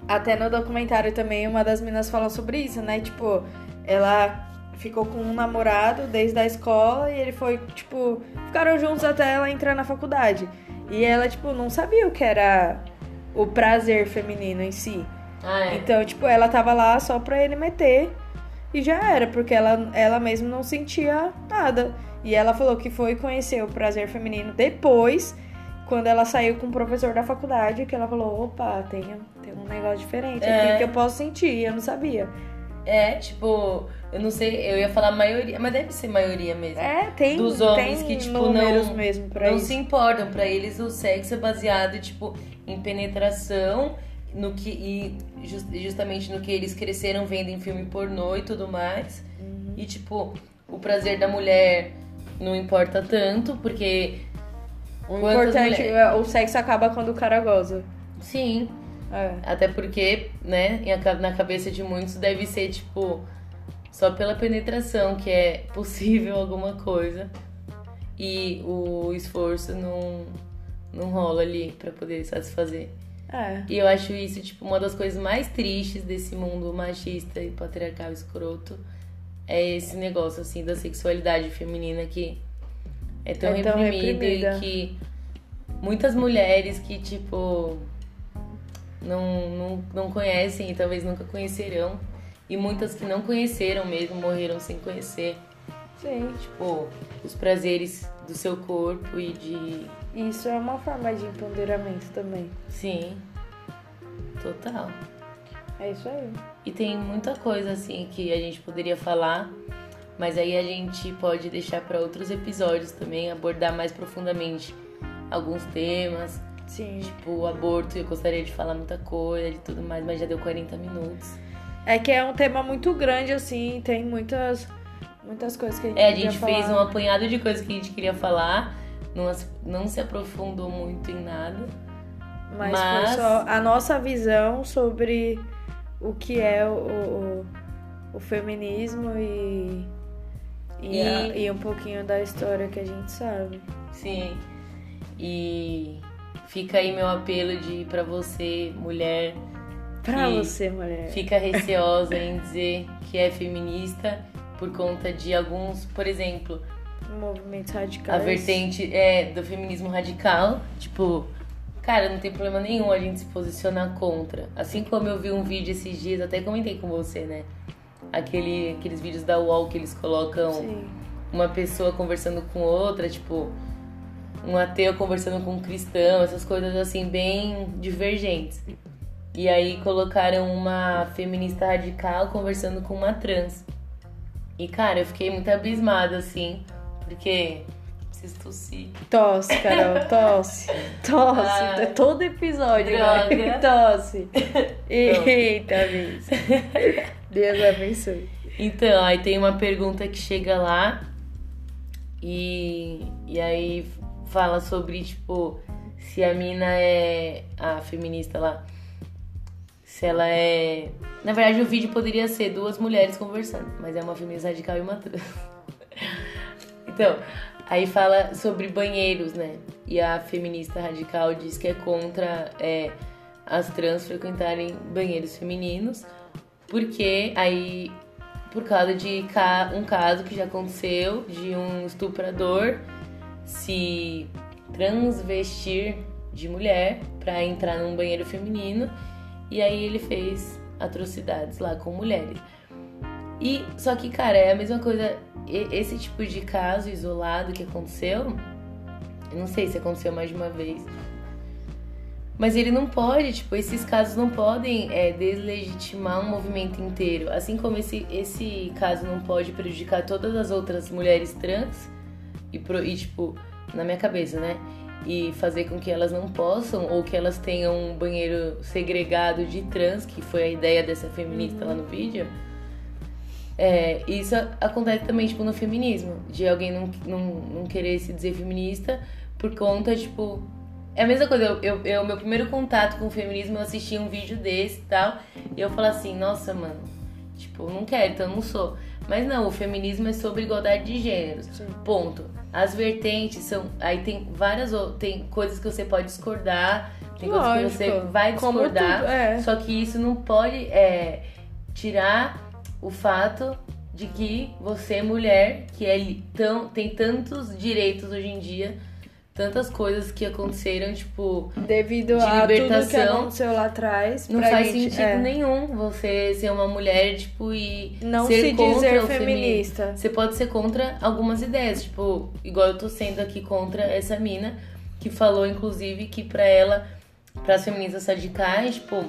Até no documentário também uma das meninas falou sobre isso, né? Tipo, ela ficou com um namorado desde a escola e ele foi, tipo, ficaram juntos até ela entrar na faculdade. E ela, tipo, não sabia o que era o prazer feminino em si. Ah, é. Então, tipo, ela tava lá só pra ele meter e já era, porque ela, ela mesma não sentia nada. E ela falou que foi conhecer o prazer feminino depois, quando ela saiu com o professor da faculdade, que ela falou, opa, tem, tem um negócio diferente É. aqui que eu posso sentir, e eu não sabia. É, tipo, eu não sei, eu ia falar maioria, mas deve ser maioria mesmo. É, tem, Dos homens tem que, tipo, não- mesmo pra não isso. se importam. Pra eles o sexo é baseado, tipo, em penetração, no que e jus- justamente no que eles cresceram vendo em filme pornô e tudo mais. Uhum. E tipo, o prazer da mulher não importa tanto, porque O importante, mulheres? é, o sexo acaba quando o cara goza. Sim. É. Até porque, né, na cabeça de muitos deve ser, tipo, só pela penetração que é possível alguma coisa. E o esforço não, não rola ali pra poder satisfazer. É. E eu acho isso, tipo, uma das coisas mais tristes desse mundo machista e patriarcal escroto. É esse negócio, assim, da sexualidade feminina que é tão, É tão reprimido reprimida. e que muitas mulheres que, tipo, não, não, não conhecem e talvez nunca conhecerão. E muitas que não conheceram mesmo, morreram sem conhecer, Sim. tipo, os prazeres do seu corpo e de. Isso é uma forma de empoderamento também. Sim, total. É isso aí. E tem muita coisa assim que a gente poderia falar, mas aí a gente pode deixar para outros episódios também, abordar mais profundamente alguns temas, Sim. tipo o aborto, eu gostaria de falar muita coisa, de tudo mais, mas já deu 40 minutos. É que é um tema muito grande, assim, tem muitas, muitas coisas que a gente É, a gente fez um apanhado de coisas que a gente queria falar, não, não se aprofundou muito em nada. Mas, mas- foi só a nossa visão sobre o que é o, o, o feminismo e, e, a- E- e um pouquinho da história que a gente sabe. Sim. E fica aí meu apelo de para você, mulher, Pra você, mulher. fica receosa <laughs> em dizer que é feminista por conta de alguns, por exemplo, Movimentos a radicais. vertente é do feminismo radical, tipo, cara, não tem problema nenhum a gente se posicionar contra. Assim como eu vi um vídeo esses dias, até comentei com você, né? Aquele, aqueles vídeos da UOL que eles colocam Sim. uma pessoa conversando com outra, tipo, um ateu conversando com um cristão, essas coisas assim, bem divergentes. E aí colocaram uma feminista radical conversando com uma trans. E cara, eu fiquei muito abismada, assim, porque. Preciso tossir. Tosse, Carol, <laughs> tosse. Tosse. Ah. É todo episódio, Droga. né? <laughs> Tosse. <laughs> Eita, Miss. Deus abençoe. Então, aí tem uma pergunta que chega lá e, e aí fala sobre, tipo, se a mina é a feminista lá. Se ela é. Na verdade, o vídeo poderia ser duas mulheres conversando, mas é uma feminista radical e uma trans. Então, aí fala sobre banheiros, né? E a feminista radical diz que é contra é, as trans frequentarem banheiros femininos, porque aí, por causa de um caso que já aconteceu de um estuprador se transvestir de mulher pra entrar num banheiro feminino e aí ele fez atrocidades lá com mulheres. E só que, cara, é a mesma coisa. Esse tipo de caso isolado que aconteceu, eu não sei se aconteceu mais de uma vez. Mas ele não pode, tipo, esses casos não podem é, deslegitimar um movimento inteiro. Assim como esse, esse caso não pode prejudicar todas as outras mulheres trans e, pro- e, tipo, na minha cabeça, né? E fazer com que elas não possam ou que elas tenham um banheiro segregado de trans, que foi a ideia dessa feminista lá no vídeo. É, isso acontece também, tipo, no feminismo. De alguém não, não, não querer se dizer feminista por conta, tipo... É a mesma coisa, eu, eu, eu- meu primeiro contato com o feminismo, eu assisti um vídeo desse e tal, e eu falo assim, nossa, mano, tipo, não quero, então eu não sou. Mas não, o feminismo é sobre igualdade de gêneros. Sim. Ponto. As vertentes são. Aí tem várias tem coisas que você pode discordar, tem coisas que você Lógico. vai discordar. tudo, é. Só que isso não pode é, tirar o fato de que você, mulher, que é tão, tem tantos direitos hoje em dia, tantas coisas que aconteceram, tipo, Devido De a tudo que libertação, aconteceu lá atrás. não faz gente, sentido é, nenhum você ser uma mulher, tipo, e Não ser se contra dizer o feminista. Você pode ser contra algumas ideias, tipo, igual eu tô sendo aqui contra essa mina, que falou, inclusive, que pra ela, pras feministas radicais, tipo,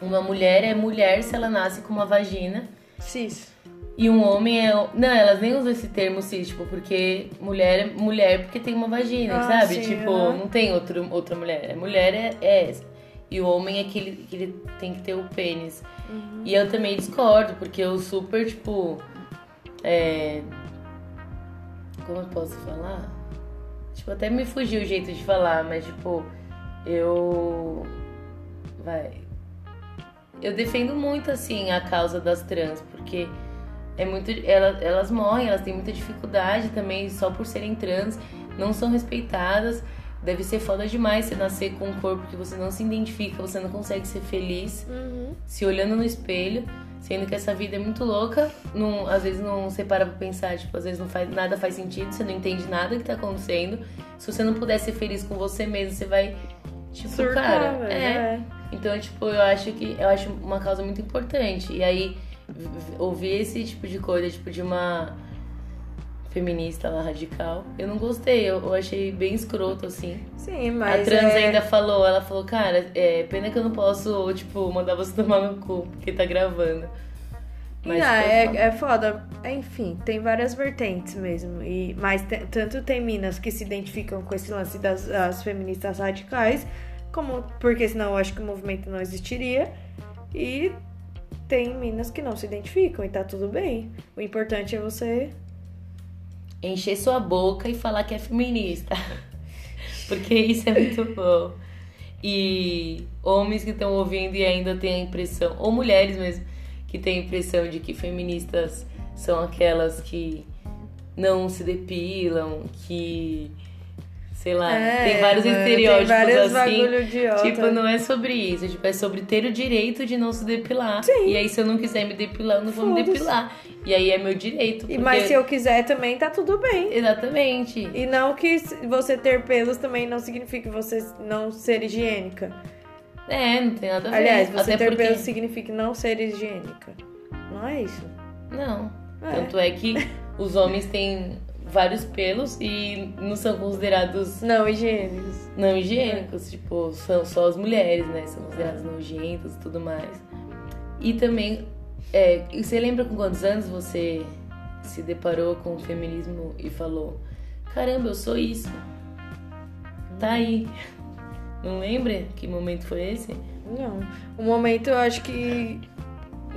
uma mulher é mulher se ela nasce com uma vagina. Cis. E um homem é. Não, elas nem usam esse termo cis, tipo, porque mulher é mulher porque tem uma vagina, Ah, sabe? sim, tipo, não tem outro, outra mulher. A mulher é, é essa. E o homem é que ele, que ele tem que ter o pênis. Uhum. E eu também discordo, porque eu super, tipo. É. Como eu posso falar? Tipo, até me fugiu o jeito de falar, mas tipo, eu. Vai. Eu defendo muito, assim, a causa das trans, porque é muito. Elas, elas morrem, elas têm muita dificuldade também só por serem trans, não são respeitadas. Deve ser foda demais você nascer com um corpo que você não se identifica, você não consegue ser feliz, Uhum. se olhando no espelho, sendo que essa vida é muito louca. Não, às vezes não você para pra pensar, tipo, às vezes não faz, nada faz sentido, você não entende nada que tá acontecendo. Se você não puder ser feliz com você mesmo, você vai. Tipo, Surtar, cara. é. é. Então, tipo, eu acho que eu acho uma causa muito importante. E aí, ouvir esse tipo de coisa, tipo, de uma feminista lá radical, eu não gostei. Eu, eu achei bem escroto, assim. Sim, mas. a trans é... ainda falou, ela falou, cara, é pena que eu não posso, tipo, mandar você <laughs> tomar no cu, porque tá gravando. Mas, não, tipo, é, é foda. Enfim, tem várias vertentes mesmo. E, mas tanto tem minas que se identificam com esse lance das, das feministas radicais, como porque senão eu acho que o movimento não existiria. E tem minas que não se identificam e tá tudo bem. O importante é você. encher sua boca e falar que é feminista. <laughs> Porque isso é muito bom. E homens que estão ouvindo e ainda têm a impressão, ou mulheres mesmo, que têm a impressão de que feministas são aquelas que não se depilam, que. Sei lá, É, tem vários mano, estereótipos tem vários assim. bagulho idiota. Tipo, não é sobre isso, tipo, é sobre ter o direito de não se depilar. Sim. E aí, se eu não quiser me depilar, eu não vou me depilar. E aí é meu direito. Porque... mas se eu quiser também, tá tudo bem. Exatamente. E não que você ter pelos também não significa você não ser higiênica. É, não tem nada a ver. Aliás, você Até ter porque... pelos significa não ser higiênica. Não é isso. Não. É. Tanto é que <laughs> os homens têm vários pelos e não são considerados Não higiênicos. não higiênicos. Tipo, são só as mulheres, né? São consideradas nojentas e tudo mais. E também, é, você lembra com quantos anos você se deparou com o feminismo e falou: Caramba, eu sou isso. Tá aí. Não lembra que momento foi esse? Não. O momento eu acho que.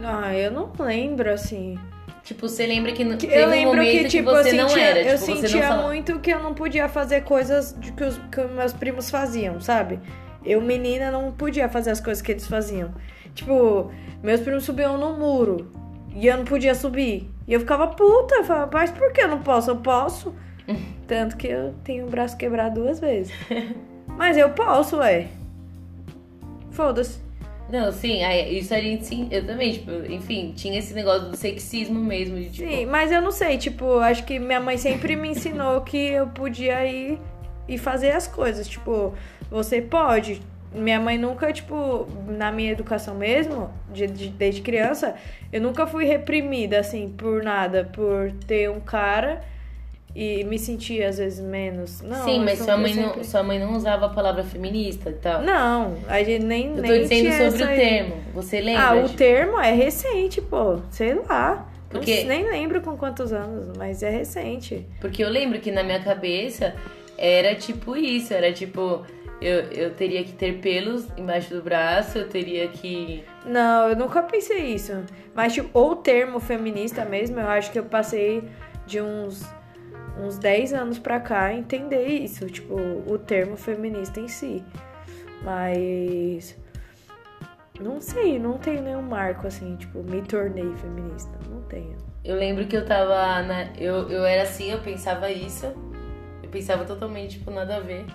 Ah, eu não lembro assim. Tipo, você lembra que, Que teve eu um lembro momento que, tipo, você eu não sentia, era, eu tipo, você não sentia muito que eu não podia fazer coisas de que os que meus primos faziam, sabe? Eu, menina, não podia fazer as coisas que eles faziam. Tipo, meus primos subiam no muro e eu não podia subir. E eu ficava puta, eu falava, mas por que eu não posso? Eu posso. <laughs> Tanto que eu tenho o braço quebrado duas vezes. Mas eu posso, ué. Foda-se. Não, sim, isso a gente sim, eu também, tipo, enfim, tinha esse negócio do sexismo mesmo, de tipo, Sim, mas eu não sei, tipo, acho que minha mãe sempre me ensinou que eu podia ir e fazer as coisas. Tipo, você pode. Minha mãe nunca, tipo, na minha educação mesmo, de, de- desde criança, eu nunca fui reprimida, assim, por nada, por ter um cara e me sentir, às vezes, menos. Não, sim, mas sua mãe, não, sempre- sua mãe não usava a palavra feminista e tal. Não, a gente nem, eu tô nem dizendo sobre o termo, você lembra? Ah, o termo é recente, pô. Sei lá. Porque- Não- nem lembro com quantos anos, mas é recente. Porque eu lembro que na minha cabeça era tipo isso, era tipo, eu, eu teria que ter pelos embaixo do braço, eu teria que. Não, eu nunca pensei isso. Mas, tipo, o termo feminista mesmo, eu acho que eu passei de uns, uns 10 anos pra cá entender isso. Tipo, o termo feminista em si. Mas. Não sei, não tenho nenhum marco assim, tipo, me tornei feminista. Não tenho. Eu lembro que eu tava. Na, eu, eu era assim, eu pensava isso. Eu pensava totalmente, tipo, nada a ver.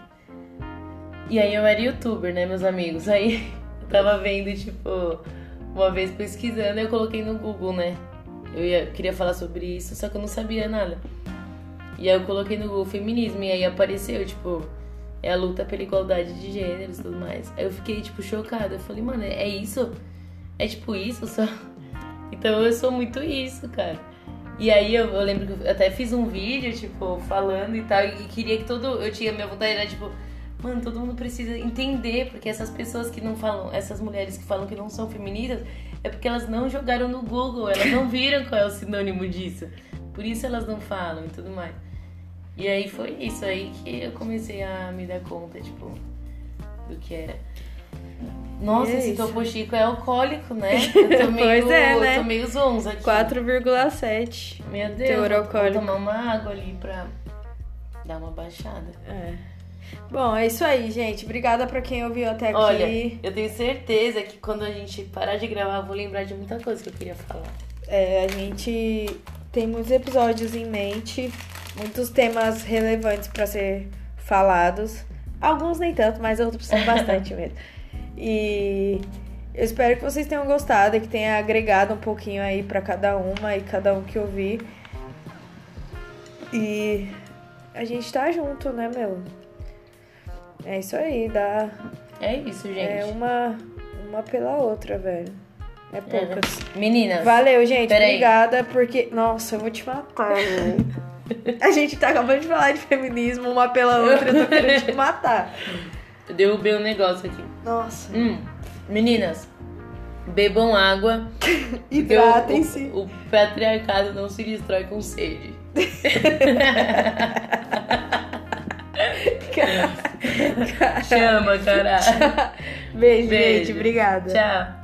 E aí eu era youtuber, né, meus amigos? Aí <laughs> eu tava vendo, tipo, uma vez pesquisando, eu coloquei no Google, né? Eu ia, queria falar sobre isso, só que eu não sabia nada. E aí eu coloquei no Google feminismo, e aí apareceu, tipo, é a luta pela igualdade de gêneros e tudo mais. Aí eu fiquei, tipo, chocada. Eu falei, mano, é isso? É tipo isso só? <laughs> Então eu sou muito isso, cara. E aí eu, eu lembro que eu até fiz um vídeo, tipo, falando e tal, e queria que todo. Eu tinha minha vontade, era tipo, mano, todo mundo precisa entender, porque essas pessoas que não falam, essas mulheres que falam que não são feministas, é porque elas não jogaram no Google, elas não viram qual é o sinônimo disso. Por isso elas não falam e tudo mais. E aí foi isso aí que eu comecei a me dar conta, tipo, do que era. Nossa, é esse isso. Topo Chico é alcoólico, né? <laughs> Eu tô meio, Pois é, né? eu tô meio zonza aqui. 4,7. Meu Deus, Teor vou alcoólico. tomar uma água ali pra... Dá uma baixada. É. Bom, é isso aí, gente. Obrigada pra quem ouviu até aqui. Olha, eu tenho certeza que quando a gente parar de gravar, eu vou lembrar de muita coisa que eu queria falar. É, a gente tem muitos episódios em mente, muitos temas relevantes pra ser falados. Alguns nem tanto, mas outros são bastante <laughs> mesmo. E eu espero que vocês tenham gostado e que tenha agregado um pouquinho aí pra cada uma e cada um que ouvir. E a gente tá junto, né, meu? É isso aí, dá. É isso, gente. É uma, uma pela outra, velho. É poucas. Meninas. Valeu, gente. Obrigada, porque. Nossa, eu vou te matar, velho. <laughs> A gente tá acabando de falar de feminismo, uma pela outra, eu tô querendo te matar. Eu derrubei um negócio aqui. Nossa. Hum, meninas, bebam água. <laughs> Hidratem-se. O, o, o patriarcado não se destrói com sede. <laughs> Chama, caralho. Beijo, Beijo. gente. Obrigada. Tchau.